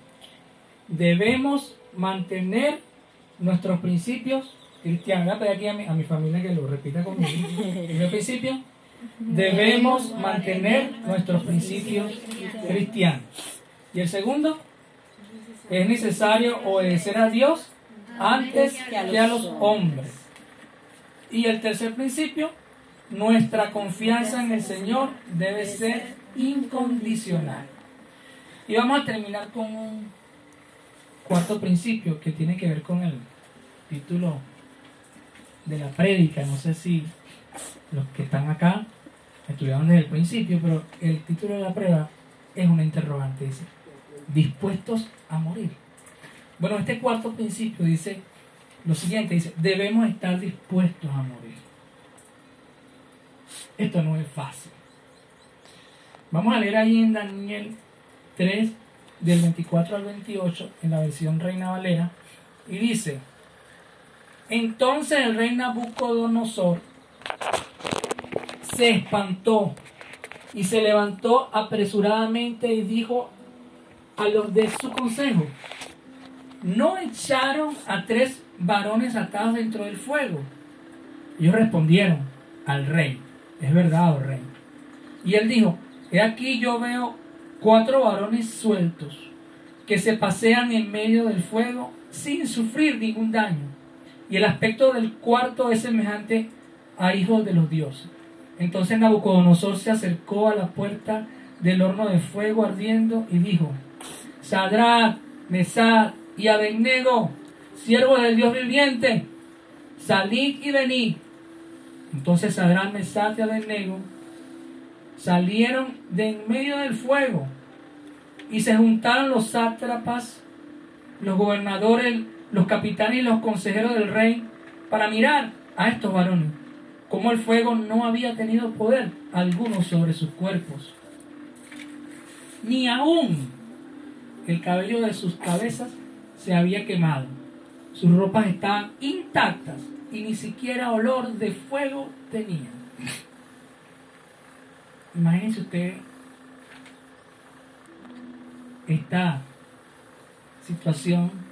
Debemos mantener nuestros principios cristianos. Voy a pedir aquí a mi, a mi familia que lo repita conmigo. Primer principio. Debemos mantener nuestros principios cristianos. Y el segundo. Es necesario obedecer a Dios antes que a los hombres. Y el tercer principio, nuestra confianza en el Señor debe ser incondicional. Y vamos a terminar con un cuarto principio que tiene que ver con el título de la prédica. No sé si los que están acá estudiaron desde el principio, pero el título de la prueba es una interrogante. Dice, dispuestos a morir. Bueno, este cuarto principio dice lo siguiente, dice, debemos estar dispuestos a morir. Esto no es fácil. Vamos a leer ahí en Daniel 3, del 24 al 28, en la versión Reina Valera, y dice, entonces el rey Nabucodonosor se espantó y se levantó apresuradamente y dijo a los de su consejo, ¿no echaron a tres varones atados dentro del fuego? Ellos respondieron al rey, es verdad, oh rey. Y él dijo, he aquí yo veo cuatro varones sueltos que se pasean en medio del fuego sin sufrir ningún daño. Y el aspecto del cuarto es semejante a hijos de los dioses. Entonces Nabucodonosor se acercó a la puerta del horno de fuego ardiendo y dijo, Sadrach, Mesad y Abednego, siervos del Dios viviente, salid y venid. Entonces Sadrach, Mesad y Abednego salieron de en medio del fuego y se juntaron los sátrapas, los gobernadores, los capitanes y los consejeros del rey para mirar a estos varones, como el fuego no había tenido poder alguno sobre sus cuerpos, ni aún el cabello de sus cabezas se había quemado, sus ropas estaban intactas y ni siquiera olor de fuego tenían. Imagínense usted esta situación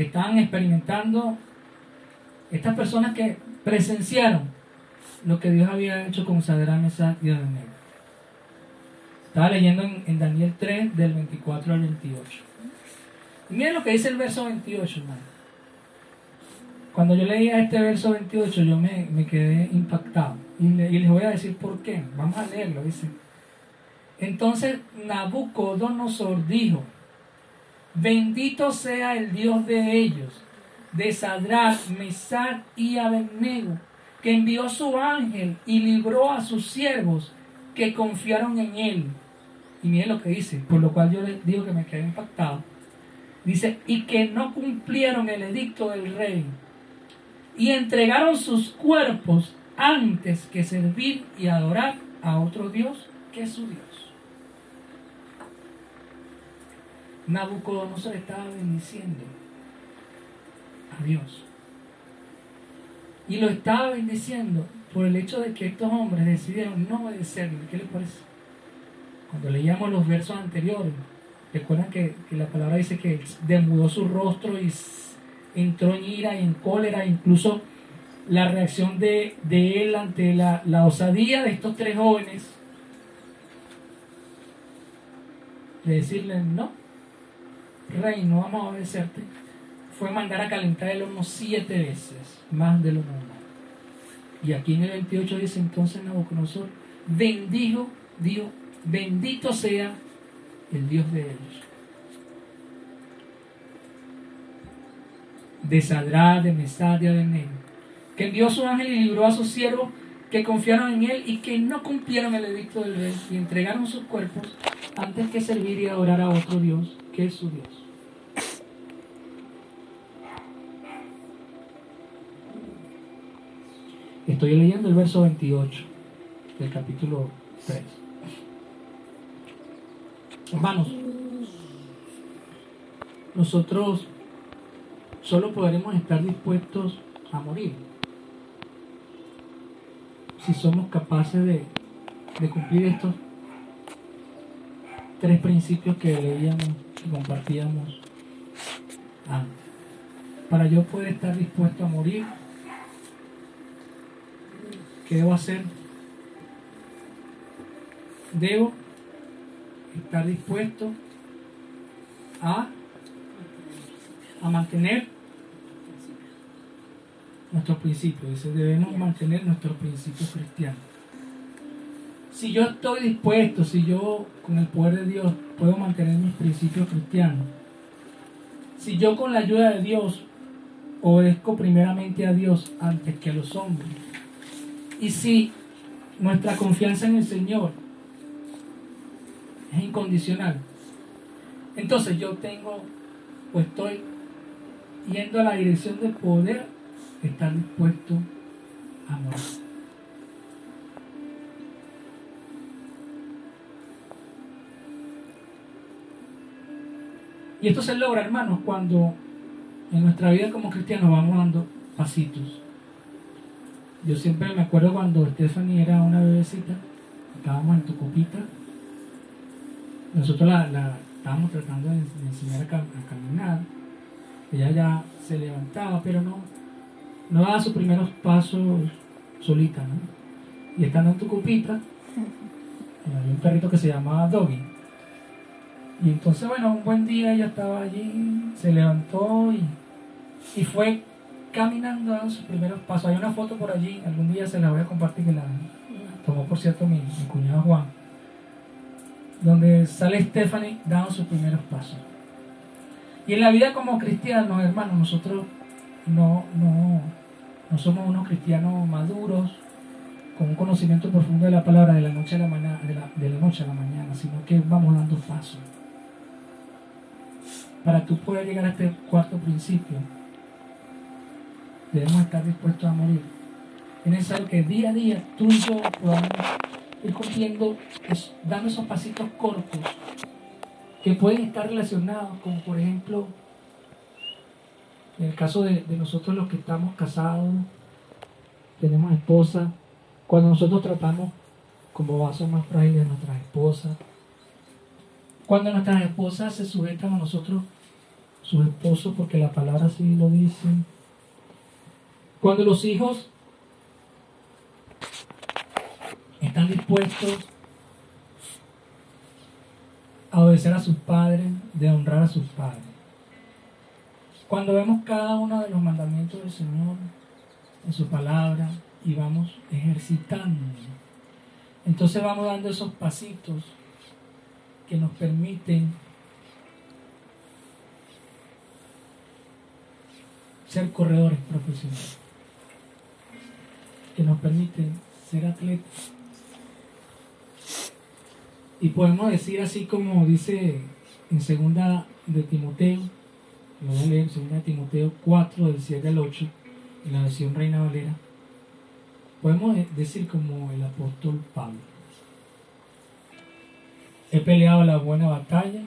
que estaban experimentando estas personas que presenciaron lo que Dios había hecho con Sadrach, Mesach y Abednego. Estaba leyendo en, Daniel 3 del 24 al 28. Y miren lo que dice el verso 28, hermano. Cuando yo leía este verso 28 yo me, me quedé impactado. Y les voy a decir por qué. Vamos a leerlo, dice. Entonces Nabucodonosor dijo, bendito sea el Dios de ellos, de Sadrach, Mesach y Abednego, que envió su ángel y libró a sus siervos que confiaron en él. Y miren lo que dice, por lo cual yo les digo que me quedé impactado. Dice, y que no cumplieron el edicto del rey y entregaron sus cuerpos antes que servir y adorar a otro Dios que su Dios. Nabucodonosor estaba bendiciendo a Dios. Y lo estaba bendiciendo por el hecho de que estos hombres decidieron no obedecerle. ¿Qué les parece? Cuando leíamos los versos anteriores, recuerdan que, la palabra dice que demudó su rostro y entró en ira y en cólera, incluso la reacción de, de él ante la, la osadía de estos tres jóvenes, de decirle no, rey, no vamos a obedecerte, fue mandar a calentar el horno siete veces, más de lo normal. Y aquí en el 28 dice entonces Nabucodonosor, bendijo, dijo, bendito sea el Dios de ellos. De Sadrá, de Mesad, de Abednego, que envió su ángel y libró a sus siervos que confiaron en él y que no cumplieron el edicto del rey y entregaron sus cuerpos antes que servir y adorar a otro Dios que es su Dios. Estoy leyendo el verso 28 del capítulo 3. Hermanos, nosotros solo podremos estar dispuestos a morir si somos capaces de, de cumplir estos tres principios que leíamos y compartíamos antes. Para yo poder estar dispuesto a morir, ¿qué debo hacer? Debo estar dispuesto a, a mantener nuestros principios. Dice, debemos mantener nuestros principios cristianos. Si yo estoy dispuesto, si yo con el poder de Dios puedo mantener mis principios cristianos, si yo con la ayuda de Dios obedezco primeramente a Dios antes que a los hombres, y si nuestra confianza en el Señor es incondicional, entonces yo tengo o estoy yendo a la dirección de poder estar dispuesto a morir. Y esto se logra, hermanos, cuando en nuestra vida como cristianos vamos dando pasitos. Yo siempre me acuerdo cuando Stephanie era una bebecita, estábamos en tu copita, nosotros la, la estábamos tratando de, de enseñar a, cam- a caminar, ella ya se levantaba, pero no, no daba sus primeros pasos solita, ¿no? Y estando en tu copita, eh, había un perrito que se llamaba Doggy. Y entonces, bueno, un buen día ella estaba allí, se levantó y, y fue caminando dando sus primeros pasos. Hay una foto por allí, algún día se la voy a compartir, que la tomó por cierto mi, cuñado Juan, donde sale Stephanie dando sus primeros pasos. Y en la vida como cristianos, hermanos, nosotros no, no, no somos unos cristianos maduros, con un conocimiento profundo de la palabra de la noche a la, mañana, de la noche a la mañana, sino que vamos dando pasos. Para tú poder llegar a este cuarto principio, debemos estar dispuestos a morir. Es necesario que día a día tú y yo podamos ir cumpliendo, es- dando esos pasitos cortos que pueden estar relacionados con, por ejemplo, en el caso de, nosotros los que estamos casados, tenemos esposa, cuando nosotros tratamos como vasos más frágiles a nuestras esposas, cuando nuestras esposas se sujetan a nosotros, sus esposos, porque la palabra así lo dice, cuando los hijos están dispuestos a obedecer a sus padres, de honrar a sus padres. Cuando vemos cada uno de los mandamientos del Señor en su palabra y vamos ejercitando, entonces vamos dando esos pasitos que nos permiten ser corredores profesionales, que nos permiten ser atletas. Y podemos decir así como dice en segunda de Timoteo, lo voy a leer segunda de Timoteo 4 del 7 al 8, en la versión Reina Valera, podemos decir como el apóstol Pablo. He peleado la buena batalla,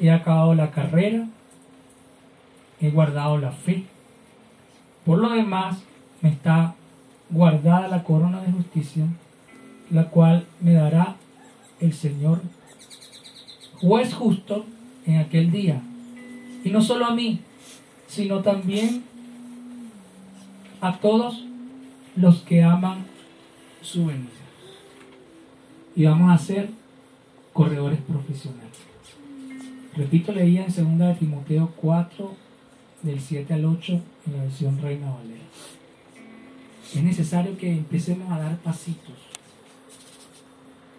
he acabado la carrera, he guardado la fe. Por lo demás, me está guardada la corona de justicia, la cual me dará el Señor, juez justo, en aquel día. Y no solo a mí, sino también a todos los que aman su venida. Y vamos a ser corredores profesionales. Repito, leía en 2 de Timoteo 4, del 7 al 8, en la versión Reina Valera. Es necesario que empecemos a dar pasitos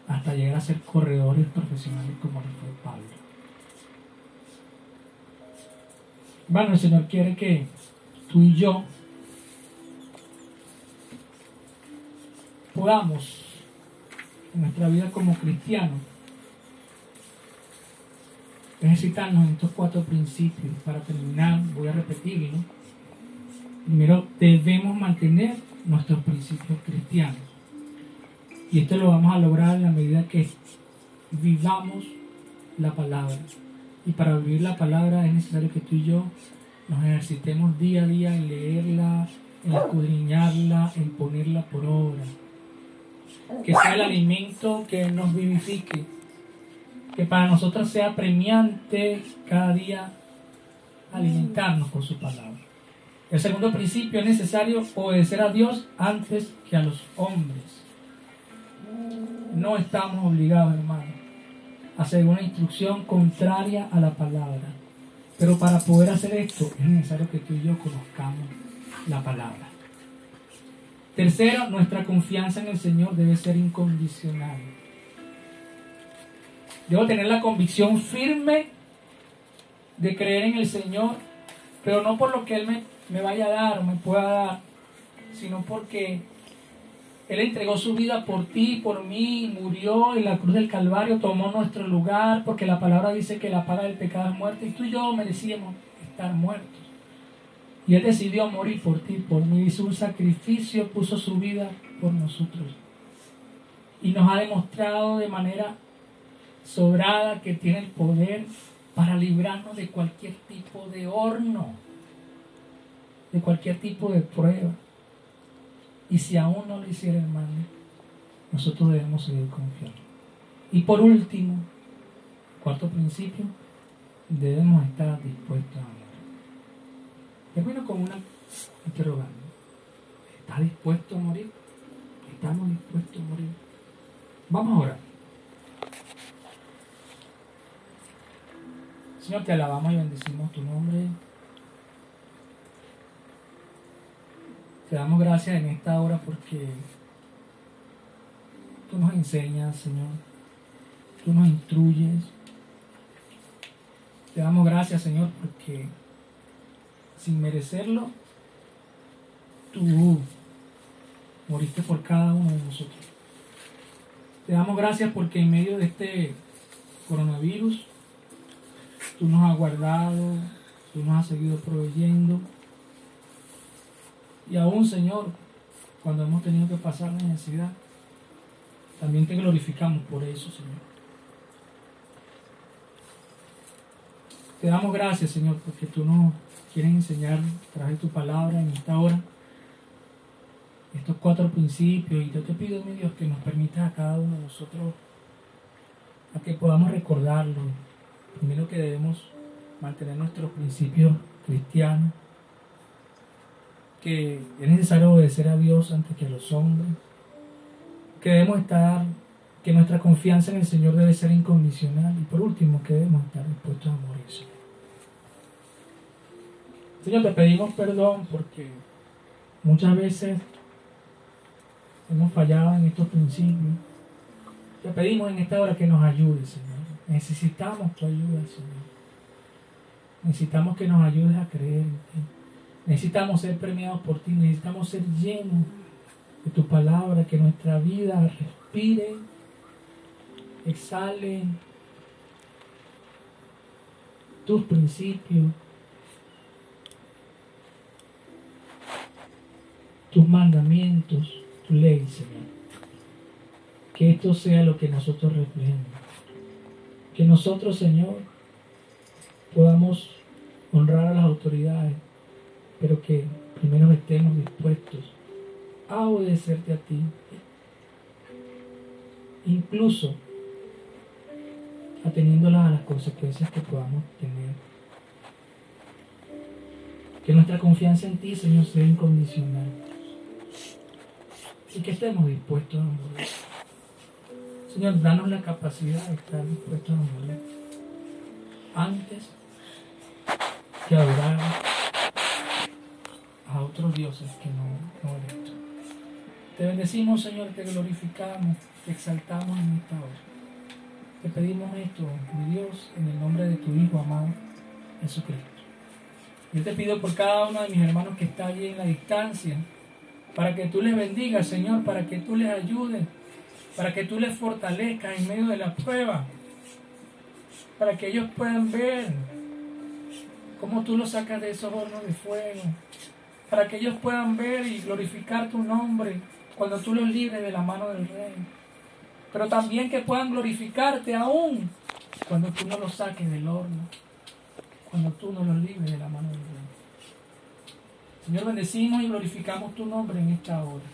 hasta llegar a ser corredores profesionales como lo fue Pablo. Bueno, el Señor quiere que tú y yo podamos en nuestra vida como cristianos ejercitarnos en estos cuatro principios. Para terminar, voy a repetirlo. Primero, debemos mantener nuestros principios cristianos. Y esto lo vamos a lograr en la medida que vivamos la palabra. Y para vivir la palabra es necesario que tú y yo nos ejercitemos día a día en leerla, en escudriñarla, en ponerla por obra. Que sea el alimento que nos vivifique. Que para nosotros sea premiante cada día alimentarnos con su palabra. El segundo principio es necesario obedecer a Dios antes que a los hombres. No estamos obligados, hermano, a hacer una instrucción contraria a la palabra. Pero para poder hacer esto es necesario que tú y yo conozcamos la palabra. Tercero, nuestra confianza en el Señor debe ser incondicional. Debo tener la convicción firme de creer en el Señor, pero no por lo que Él me, me vaya a dar o me pueda dar, sino porque Él entregó su vida por ti por mí, murió en la cruz del Calvario, tomó nuestro lugar, porque la palabra dice que la paga del pecado es muerte, y tú y yo merecíamos estar muertos. Y Él decidió morir por ti, por mí, hizo un sacrificio, puso su vida por nosotros. Y nos ha demostrado de manera sobrada que tiene el poder para librarnos de cualquier tipo de horno, de cualquier tipo de prueba. Y si aún no lo hiciera, hermano, nosotros debemos seguir confiando. Y por último, cuarto principio, debemos estar dispuestos a morir. Termino con una interrogante. ¿Estás dispuesto a morir? ¿Estamos dispuestos a morir? Vamos a orar. Señor, te alabamos y bendecimos tu nombre. Te damos gracias en esta hora porque tú nos enseñas, Señor. Tú nos instruyes. Te damos gracias, Señor, porque sin merecerlo, tú moriste por cada uno de nosotros. Te damos gracias porque en medio de este coronavirus, tú nos has guardado, tú nos has seguido proveyendo. Y aún, Señor, cuando hemos tenido que pasar necesidad, también te glorificamos por eso, Señor. Te damos gracias, Señor, porque tú nos quieres enseñar a través de tu palabra en esta hora estos cuatro principios y yo te pido, mi Dios, que nos permitas a cada uno de nosotros a que podamos recordarlo. Primero que debemos mantener nuestros principios cristianos, que es necesario obedecer a Dios antes que a los hombres, que debemos estar, que nuestra confianza en el Señor debe ser incondicional y por último que debemos estar dispuestos a morir. Señor, te pedimos perdón porque muchas veces hemos fallado en estos principios. Te pedimos en esta hora que nos ayudes, Señor. Necesitamos tu ayuda, Señor. Necesitamos que nos ayudes a creer en ti. Necesitamos ser premiados por ti. Necesitamos ser llenos de tu palabra, que nuestra vida respire, exhale tus principios tus mandamientos, tu ley, Señor. Que esto sea lo que nosotros reflejemos. Que nosotros, Señor, podamos honrar a las autoridades, pero que primero estemos dispuestos a obedecerte a ti. Incluso ateniéndolas a las consecuencias que podamos tener. Que nuestra confianza en ti, Señor, sea incondicional y que estemos dispuestos a morir. Señor, danos la capacidad de estar dispuestos a morir antes que adorar otros dioses que no, no eres. Te bendecimos, Señor, te glorificamos, te exaltamos en esta hora. Te pedimos esto, mi Dios, en el nombre de tu Hijo amado, Jesucristo. Yo te pido por cada uno de mis hermanos que está allí en la distancia, para que tú les bendigas, Señor, para que tú les ayudes, para que tú les fortalezcas en medio de la prueba, para que ellos puedan ver cómo tú los sacas de esos hornos de fuego, para que ellos puedan ver y glorificar tu nombre cuando tú los libres de la mano del rey, pero también que puedan glorificarte aún cuando tú no los saques del horno, cuando tú no los libres de la mano del rey. Señor, bendecimos y glorificamos tu nombre en esta hora.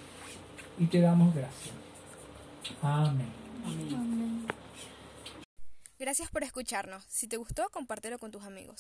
Y te damos gracias. Amén. Gracias por escucharnos. Si te gustó, compártelo con tus amigos.